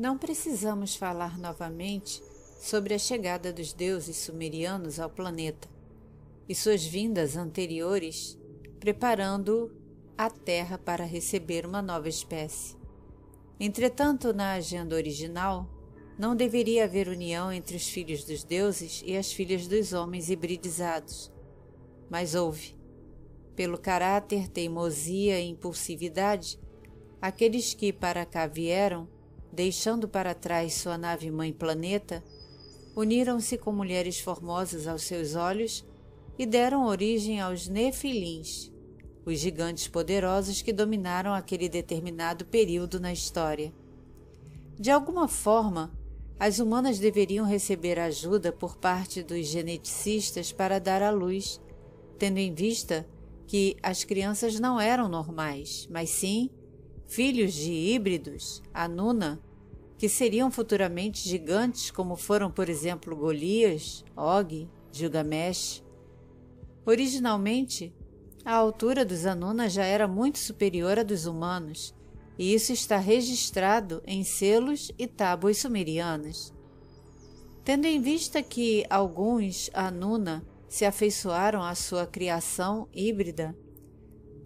Não precisamos falar novamente sobre a chegada dos deuses sumerianos ao planeta e suas vindas anteriores, preparando a Terra para receber uma nova espécie. Entretanto, na agenda original, não deveria haver união entre os filhos dos deuses e as filhas dos homens hibridizados. Mas houve. Pelo caráter, teimosia e impulsividade, aqueles que para cá vieram deixando para trás sua nave-mãe planeta, uniram-se com mulheres formosas aos seus olhos e deram origem aos Nefilins, os gigantes poderosos que dominaram aquele determinado período na história. De alguma forma, as humanas deveriam receber ajuda por parte dos geneticistas para dar à luz, tendo em vista que as crianças não eram normais, mas sim filhos de híbridos, Anuna, que seriam futuramente gigantes como foram, por exemplo, Golias, Og, Gilgamesh. Originalmente, a altura dos Anuna já era muito superior à dos humanos, e isso está registrado em selos e tábuas sumerianas. Tendo em vista que alguns Anuna se afeiçoaram à sua criação híbrida,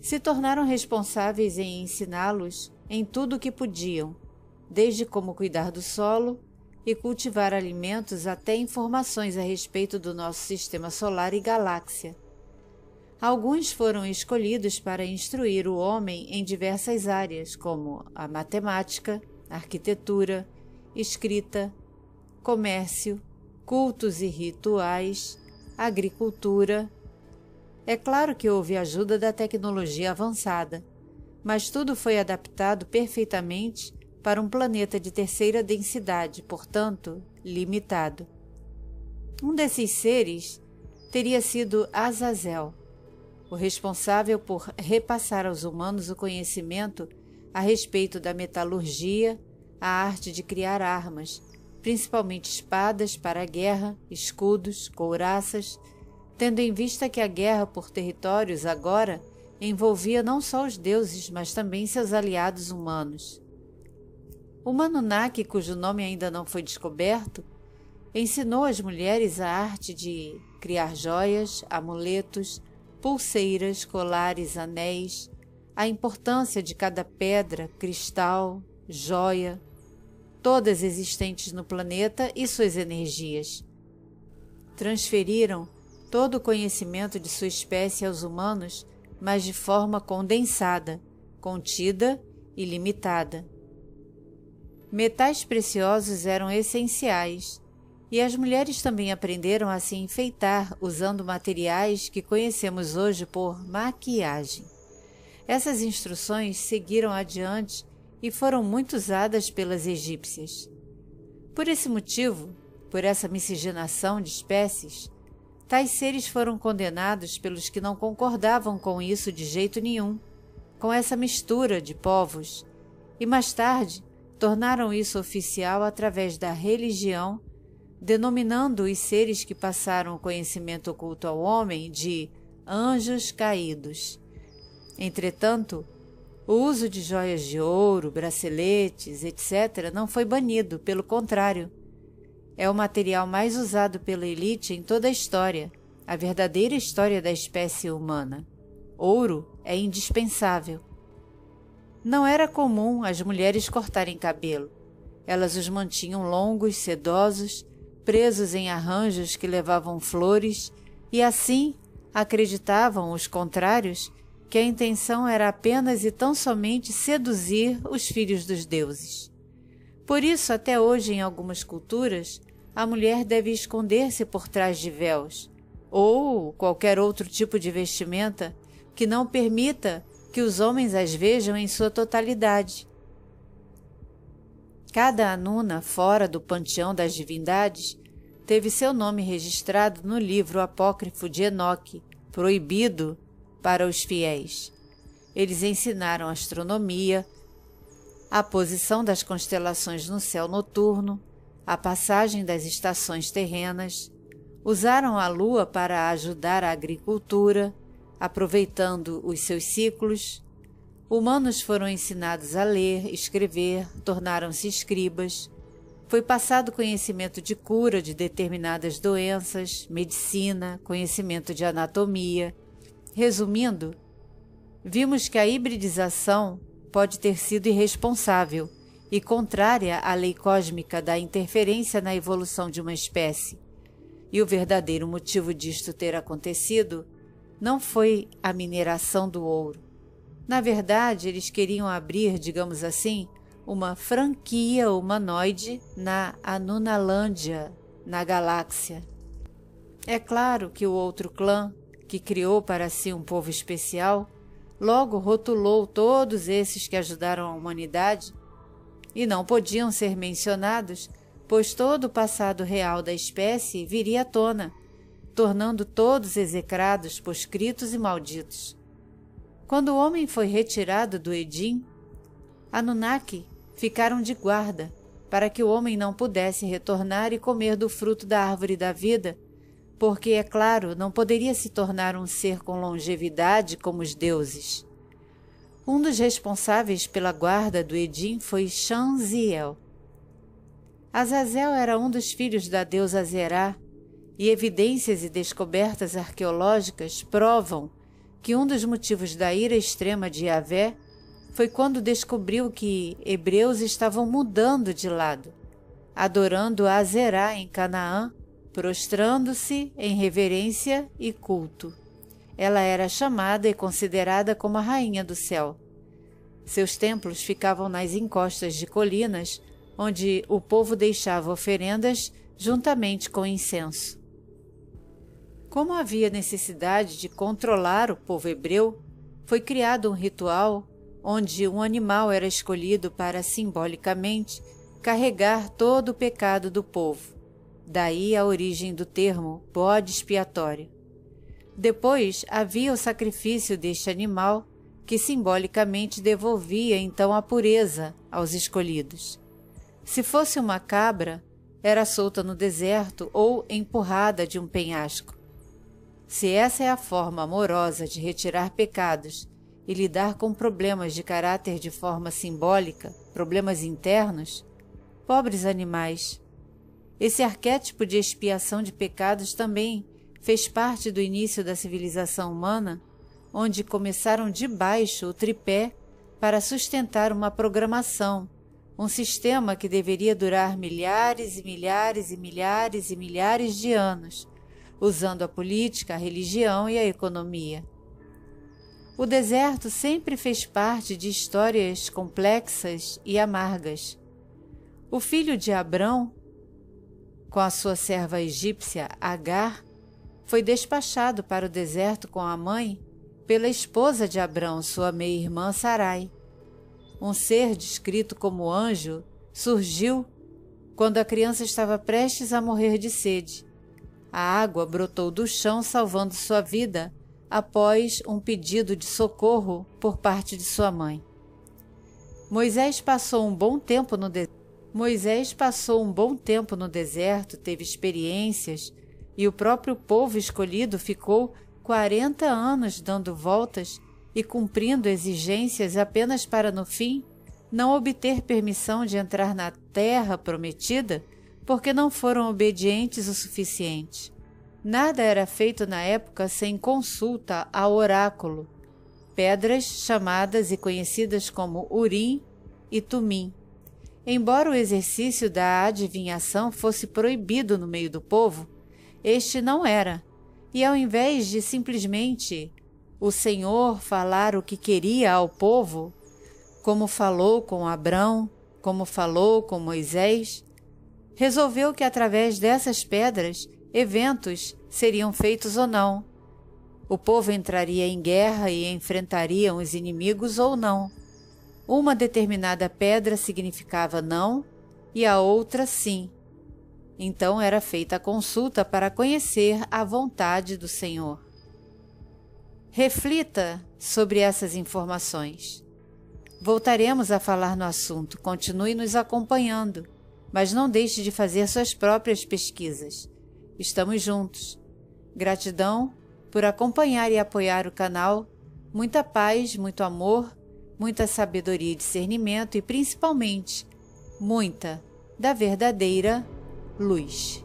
se tornaram responsáveis em ensiná-los em tudo o que podiam, desde como cuidar do solo e cultivar alimentos até informações a respeito do nosso sistema solar e galáxia. Alguns foram escolhidos para instruir o homem em diversas áreas, como a matemática, arquitetura, escrita, comércio, cultos e rituais, agricultura, é claro que houve ajuda da tecnologia avançada, mas tudo foi adaptado perfeitamente para um planeta de terceira densidade, portanto, limitado. Um desses seres teria sido Azazel, o responsável por repassar aos humanos o conhecimento a respeito da metalurgia, a arte de criar armas, principalmente espadas para a guerra, escudos, couraças, tendo em vista que a guerra por territórios agora envolvia não só os deuses, mas também seus aliados humanos. O Manunaki, cujo nome ainda não foi descoberto, ensinou às mulheres a arte de criar joias, amuletos, pulseiras, colares, anéis, a importância de cada pedra, cristal, joia, todas existentes no planeta e suas energias. Transferiram todo o conhecimento de sua espécie aos humanos, mas de forma condensada, contida e limitada. Metais preciosos eram essenciais, e as mulheres também aprenderam a se enfeitar usando materiais que conhecemos hoje por maquiagem. Essas instruções seguiram adiante e foram muito usadas pelas egípcias. Por esse motivo, por essa miscigenação de espécies, Tais seres foram condenados pelos que não concordavam com isso de jeito nenhum, com essa mistura de povos, e mais tarde tornaram isso oficial através da religião, denominando os seres que passaram o conhecimento oculto ao homem de anjos caídos. Entretanto, o uso de joias de ouro, braceletes, etc., não foi banido, pelo contrário é o material mais usado pela elite em toda a história, a verdadeira história da espécie humana. Ouro é indispensável. Não era comum as mulheres cortarem cabelo. Elas os mantinham longos, sedosos, presos em arranjos que levavam flores, e assim acreditavam os contrários que a intenção era apenas e tão somente seduzir os filhos dos deuses. Por isso, até hoje, em algumas culturas, a mulher deve esconder-se por trás de véus ou qualquer outro tipo de vestimenta que não permita que os homens as vejam em sua totalidade. Cada Anuna fora do panteão das divindades teve seu nome registrado no livro apócrifo de Enoque, proibido para os fiéis. Eles ensinaram astronomia, a posição das constelações no céu noturno, a passagem das estações terrenas, usaram a lua para ajudar a agricultura, aproveitando os seus ciclos, humanos foram ensinados a ler, escrever, tornaram-se escribas. Foi passado conhecimento de cura de determinadas doenças, medicina, conhecimento de anatomia. Resumindo, vimos que a hibridização pode ter sido irresponsável e contrária à lei cósmica da interferência na evolução de uma espécie. E o verdadeiro motivo disto ter acontecido não foi a mineração do ouro. Na verdade, eles queriam abrir, digamos assim, uma franquia humanoide na Anunalândia, na galáxia. É claro que o outro clã, que criou para si um povo especial, logo rotulou todos esses que ajudaram a humanidade e não podiam ser mencionados, pois todo o passado real da espécie viria à tona, tornando todos execrados, poscritos e malditos. Quando o homem foi retirado do Edim, Anunnaki ficaram de guarda para que o homem não pudesse retornar e comer do fruto da árvore da vida, porque, é claro, não poderia se tornar um ser com longevidade como os deuses. Um dos responsáveis pela guarda do Edim foi Shanziel. Azazel era um dos filhos da deusa Zerá, e evidências e descobertas arqueológicas provam que um dos motivos da ira extrema de Yahvé foi quando descobriu que hebreus estavam mudando de lado, adorando a Zerá em Canaã, prostrando-se em reverência e culto. Ela era chamada e considerada como a rainha do céu. Seus templos ficavam nas encostas de colinas, onde o povo deixava oferendas juntamente com incenso. Como havia necessidade de controlar o povo hebreu, foi criado um ritual onde um animal era escolhido para simbolicamente carregar todo o pecado do povo. Daí a origem do termo bode expiatório. Depois havia o sacrifício deste animal, que simbolicamente devolvia então a pureza aos escolhidos. Se fosse uma cabra, era solta no deserto ou empurrada de um penhasco. Se essa é a forma amorosa de retirar pecados e lidar com problemas de caráter de forma simbólica, problemas internos, pobres animais. Esse arquétipo de expiação de pecados também fez parte do início da civilização humana, onde começaram de baixo o tripé para sustentar uma programação, um sistema que deveria durar milhares e milhares e milhares e milhares de anos, usando a política, a religião e a economia. O deserto sempre fez parte de histórias complexas e amargas. O filho de Abrão, com a sua serva egípcia Agar, foi despachado para o deserto com a mãe pela esposa de Abrão, sua meia-irmã Sarai. Um ser descrito como anjo surgiu quando a criança estava prestes a morrer de sede. A água brotou do chão, salvando sua vida após um pedido de socorro por parte de sua mãe. Moisés passou um bom tempo no deserto. Moisés passou um bom tempo no deserto, teve experiências e o próprio povo escolhido ficou 40 anos dando voltas e cumprindo exigências apenas para, no fim, não obter permissão de entrar na terra prometida porque não foram obedientes o suficiente. Nada era feito na época sem consulta ao oráculo, pedras chamadas e conhecidas como Urim e Tumim. Embora o exercício da adivinhação fosse proibido no meio do povo, este não era. E ao invés de simplesmente o Senhor falar o que queria ao povo, como falou com Abrão, como falou com Moisés, resolveu que através dessas pedras eventos seriam feitos ou não. O povo entraria em guerra e enfrentaria os inimigos ou não. Uma determinada pedra significava não e a outra sim. Então era feita a consulta para conhecer a vontade do Senhor. Reflita sobre essas informações. Voltaremos a falar no assunto, continue nos acompanhando, mas não deixe de fazer suas próprias pesquisas. Estamos juntos. Gratidão por acompanhar e apoiar o canal. Muita paz, muito amor muita sabedoria e discernimento e, principalmente, muita da verdadeira luz.